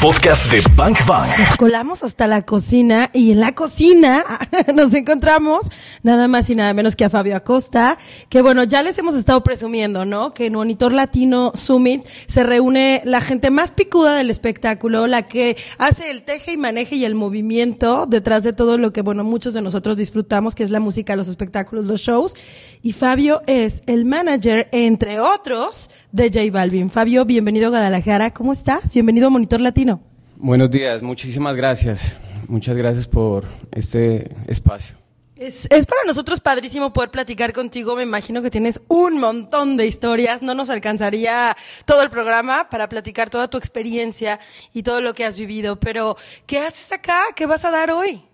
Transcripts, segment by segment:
podcast de Bank Bank. Nos colamos hasta la cocina y en la cocina nos encontramos nada más y nada menos que a Fabio Acosta, que bueno, ya les hemos estado presumiendo, ¿no? Que en Monitor Latino Summit se reúne la gente más picuda del espectáculo, la que hace el teje y maneje y el movimiento detrás de todo lo que, bueno, muchos de nosotros disfrutamos, que es la música, los espectáculos, los shows. Y Fabio es el manager, entre otros, de J Balvin. Fabio, bienvenido a Guadalajara. ¿Cómo estás? Bienvenido a Monitor Latino. Buenos días, muchísimas gracias. Muchas gracias por este espacio. Es, es, para nosotros padrísimo poder platicar contigo. Me imagino que tienes un montón de historias. No nos alcanzaría todo el programa para platicar toda tu experiencia y todo lo que has vivido. Pero, ¿qué haces acá? ¿Qué vas a dar hoy?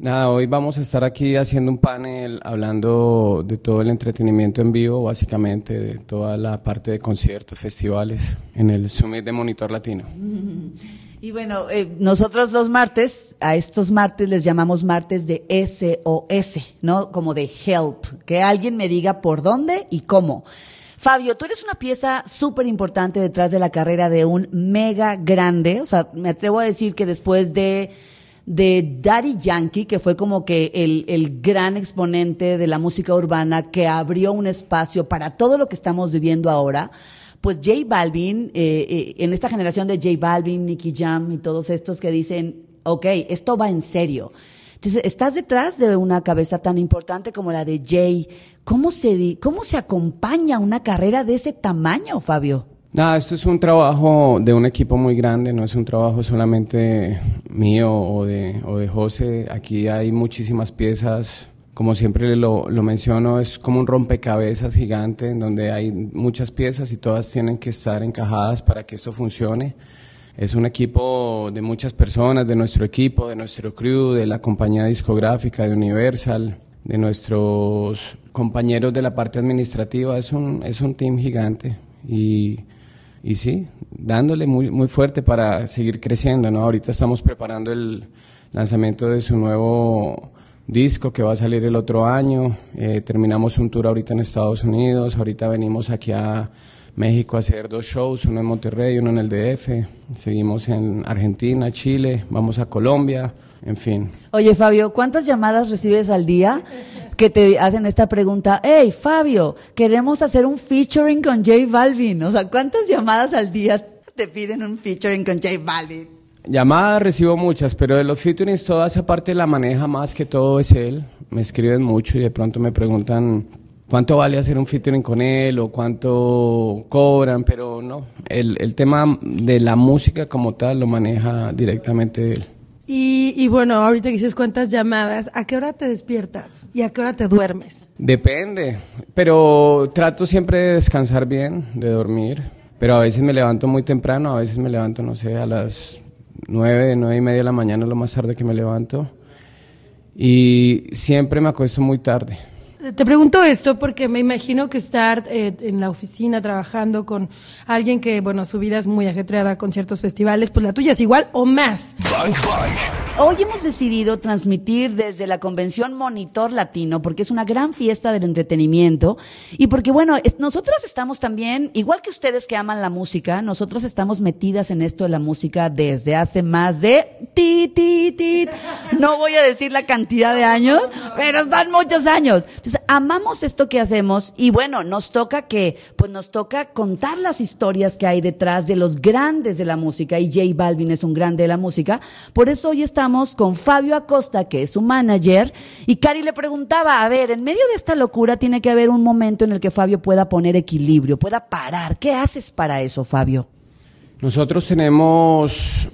Nada, hoy vamos a estar aquí haciendo un panel hablando de todo el entretenimiento en vivo, básicamente, de toda la parte de conciertos, festivales, en el Summit de Monitor Latino. Y bueno, eh, nosotros los martes, a estos martes les llamamos martes de SOS, ¿no? Como de help, que alguien me diga por dónde y cómo. Fabio, tú eres una pieza súper importante detrás de la carrera de un mega grande, o sea, me atrevo a decir que después de de Daddy Yankee, que fue como que el, el, gran exponente de la música urbana que abrió un espacio para todo lo que estamos viviendo ahora, pues J Balvin, eh, eh, en esta generación de J Balvin, Nicky Jam y todos estos que dicen, ok, esto va en serio. Entonces, estás detrás de una cabeza tan importante como la de Jay. ¿Cómo se, cómo se acompaña una carrera de ese tamaño, Fabio? Nada, esto es un trabajo de un equipo muy grande, no es un trabajo solamente mío o de, o José. Aquí hay muchísimas piezas, como siempre lo, lo menciono, es como un rompecabezas gigante en donde hay muchas piezas y todas tienen que estar encajadas para que esto funcione. Es un equipo de muchas personas, de nuestro equipo, de nuestro crew, de la compañía discográfica, de Universal, de nuestros compañeros de la parte administrativa. Es un, es un team gigante y y sí, dándole muy, muy fuerte para seguir creciendo, ¿no? Ahorita estamos preparando el lanzamiento de su nuevo disco que va a salir el otro año, eh, terminamos un tour ahorita en Estados Unidos, ahorita venimos aquí a México a hacer dos shows, uno en Monterrey, uno en el DF, seguimos en Argentina, Chile, vamos a Colombia, en fin. Oye Fabio, ¿cuántas llamadas recibes al día que te hacen esta pregunta? Hey Fabio, queremos hacer un featuring con J Balvin. O sea, ¿cuántas llamadas al día te piden un featuring con J Balvin? Llamadas recibo muchas, pero de los featurings toda esa parte la maneja más que todo es él. Me escriben mucho y de pronto me preguntan cuánto vale hacer un featuring con él o cuánto cobran, pero no, el, el tema de la música como tal lo maneja directamente él. Y, y, bueno, ahorita que dices cuántas llamadas, ¿a qué hora te despiertas y a qué hora te duermes? Depende, pero trato siempre de descansar bien, de dormir, pero a veces me levanto muy temprano, a veces me levanto, no sé, a las nueve, nueve y media de la mañana, lo más tarde que me levanto, y siempre me acuesto muy tarde. Te pregunto esto porque me imagino que estar eh, en la oficina trabajando con alguien que, bueno, su vida es muy ajetreada con ciertos festivales, pues la tuya es igual o más. Bank Bank. Hoy hemos decidido transmitir desde la convención Monitor Latino porque es una gran fiesta del entretenimiento y porque, bueno, es, nosotros estamos también, igual que ustedes que aman la música, nosotros estamos metidas en esto de la música desde hace más de ti, ti, ti. No voy a decir la cantidad de años, pero son muchos años. Amamos esto que hacemos y bueno, nos toca que, pues nos toca contar las historias que hay detrás de los grandes de la música y J Balvin es un grande de la música. Por eso hoy estamos con Fabio Acosta, que es su manager, y Cari le preguntaba, a ver, en medio de esta locura tiene que haber un momento en el que Fabio pueda poner equilibrio, pueda parar. ¿Qué haces para eso, Fabio? Nosotros tenemos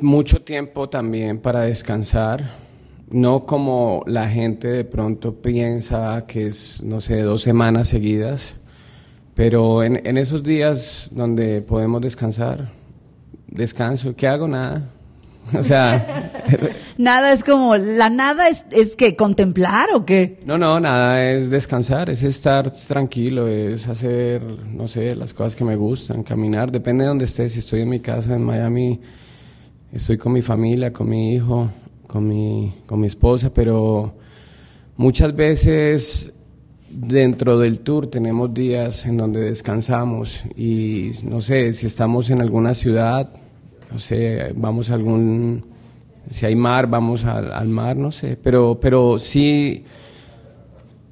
mucho tiempo también para descansar, no como la gente de pronto piensa que es, no sé, dos semanas seguidas, pero en, en esos días donde podemos descansar, descanso, ¿qué hago? Nada. O sea, nada es como, la nada es, es que contemplar o qué? No, no, nada es descansar, es estar tranquilo, es hacer, no sé, las cosas que me gustan, caminar, depende de donde esté, si estoy en mi casa en Miami, estoy con mi familia, con mi hijo, con mi, con mi esposa, pero muchas veces dentro del tour tenemos días en donde descansamos y no sé, si estamos en alguna ciudad, no sé, vamos a algún, si hay mar, vamos al, al mar, no sé, pero, pero sí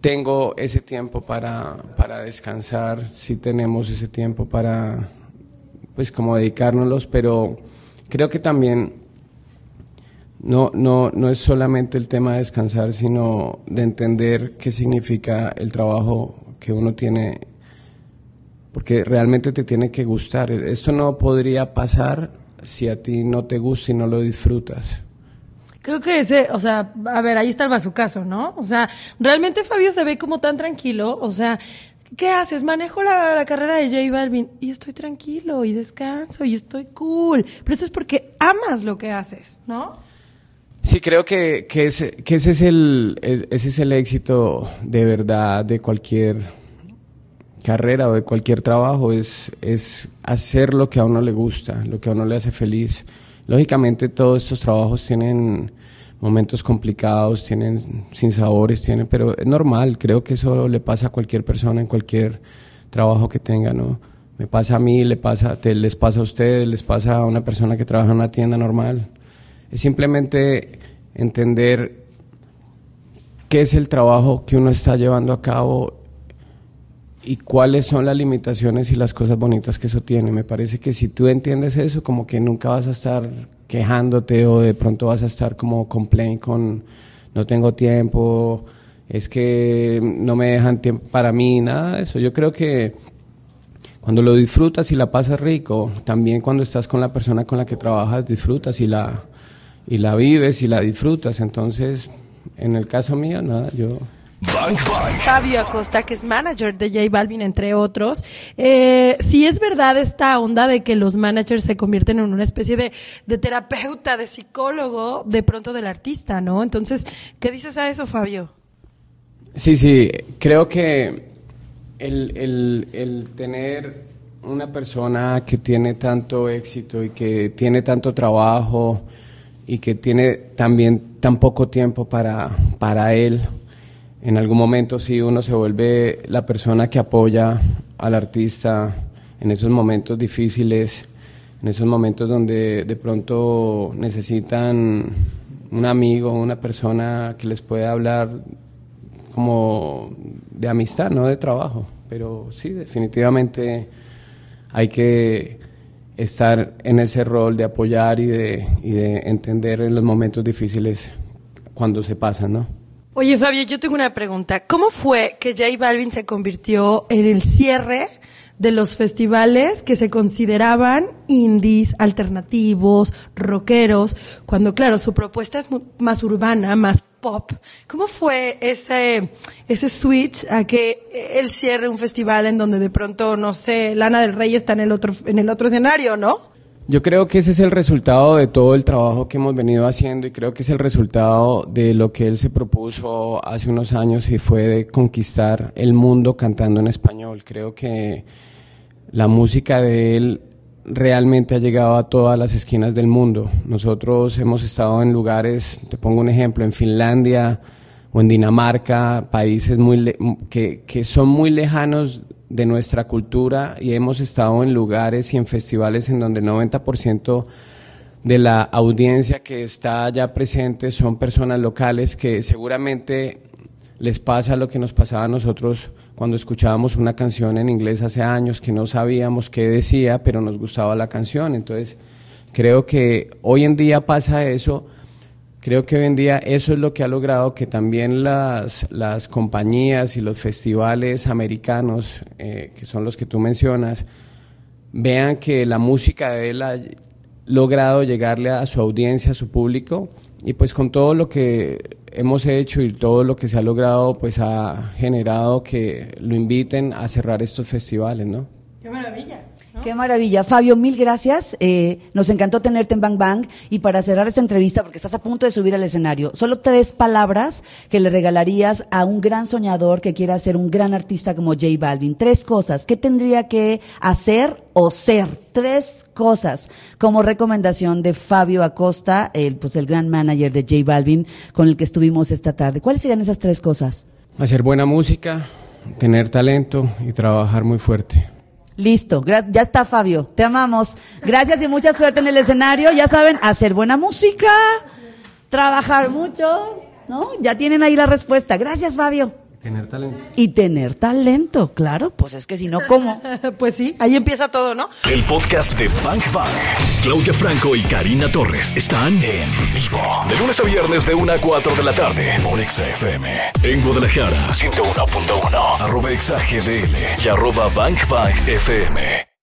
tengo ese tiempo para, para descansar, sí tenemos ese tiempo para, pues como dedicárnoslos, pero creo que también no, no, no es solamente el tema de descansar, sino de entender qué significa el trabajo que uno tiene, porque realmente te tiene que gustar. Esto no podría pasar si a ti no te gusta y no lo disfrutas. Creo que ese, o sea, a ver, ahí está el bazucazo, ¿no? O sea, realmente Fabio se ve como tan tranquilo, o sea, ¿qué haces? Manejo la, la carrera de J Balvin y estoy tranquilo y descanso y estoy cool. Pero eso es porque amas lo que haces, ¿no? Sí, creo que, que, ese, que ese, es el, ese es el éxito de verdad de cualquier carrera o de cualquier trabajo, es, es hacer lo que a uno le gusta, lo que a uno le hace feliz. Lógicamente todos estos trabajos tienen momentos complicados, tienen sinsabores, tienen, pero es normal, creo que eso le pasa a cualquier persona en cualquier trabajo que tenga, ¿no? Me pasa a mí, le pasa, te, les pasa a ustedes, les pasa a una persona que trabaja en una tienda normal. Es simplemente entender qué es el trabajo que uno está llevando a cabo y cuáles son las limitaciones y las cosas bonitas que eso tiene. Me parece que si tú entiendes eso, como que nunca vas a estar quejándote o de pronto vas a estar como complain con no tengo tiempo, es que no me dejan tiempo para mí, nada de eso. Yo creo que cuando lo disfrutas y la pasas rico, también cuando estás con la persona con la que trabajas, disfrutas y la, y la vives y la disfrutas. Entonces, en el caso mío, nada, yo Bank Bank. Fabio Acosta, que es manager de J Balvin, entre otros. Eh, si es verdad esta onda de que los managers se convierten en una especie de, de terapeuta, de psicólogo, de pronto del artista, ¿no? Entonces, ¿qué dices a eso, Fabio? Sí, sí, creo que el, el, el tener una persona que tiene tanto éxito y que tiene tanto trabajo y que tiene también tan poco tiempo para, para él, en algún momento sí uno se vuelve la persona que apoya al artista en esos momentos difíciles, en esos momentos donde de pronto necesitan un amigo, una persona que les pueda hablar como de amistad, no de trabajo. Pero sí, definitivamente hay que estar en ese rol de apoyar y de, y de entender en los momentos difíciles cuando se pasan, ¿no? Oye, Fabio, yo tengo una pregunta. ¿Cómo fue que J Balvin se convirtió en el cierre de los festivales que se consideraban indies, alternativos, rockeros, cuando claro, su propuesta es más urbana, más pop. ¿Cómo fue ese, ese switch a que él cierre un festival en donde de pronto, no sé, Lana del Rey está en el otro, en el otro escenario, ¿no? Yo creo que ese es el resultado de todo el trabajo que hemos venido haciendo y creo que es el resultado de lo que él se propuso hace unos años y fue de conquistar el mundo cantando en español. Creo que la música de él realmente ha llegado a todas las esquinas del mundo. Nosotros hemos estado en lugares, te pongo un ejemplo, en Finlandia o en Dinamarca, países muy que, que son muy lejanos de nuestra cultura y hemos estado en lugares y en festivales en donde el 90% de la audiencia que está allá presente son personas locales que seguramente les pasa lo que nos pasaba a nosotros cuando escuchábamos una canción en inglés hace años que no sabíamos qué decía, pero nos gustaba la canción. Entonces, creo que hoy en día pasa eso. Creo que hoy en día eso es lo que ha logrado que también las, las compañías y los festivales americanos, eh, que son los que tú mencionas, vean que la música de él ha logrado llegarle a su audiencia, a su público, y pues con todo lo que hemos hecho y todo lo que se ha logrado, pues ha generado que lo inviten a cerrar estos festivales, ¿no? Qué maravilla. Fabio, mil gracias. Eh, nos encantó tenerte en Bang Bang. Y para cerrar esta entrevista, porque estás a punto de subir al escenario, solo tres palabras que le regalarías a un gran soñador que quiera ser un gran artista como J Balvin. Tres cosas. ¿Qué tendría que hacer o ser? Tres cosas como recomendación de Fabio Acosta, el, pues el gran manager de J Balvin, con el que estuvimos esta tarde. ¿Cuáles serían esas tres cosas? Hacer buena música, tener talento y trabajar muy fuerte. Listo, ya está Fabio, te amamos. Gracias y mucha suerte en el escenario. Ya saben, hacer buena música, trabajar mucho, ¿no? Ya tienen ahí la respuesta. Gracias, Fabio. Tener talento. Y tener talento, claro, pues es que si no, ¿cómo? Pues sí, ahí empieza todo, ¿no? El podcast de Bank Bank. Claudia Franco y Karina Torres están en vivo. De lunes a viernes de 1 a 4 de la tarde por Exa FM. En Guadalajara, 101.1. Arroba Exa GDL y arroba Bank Bank FM.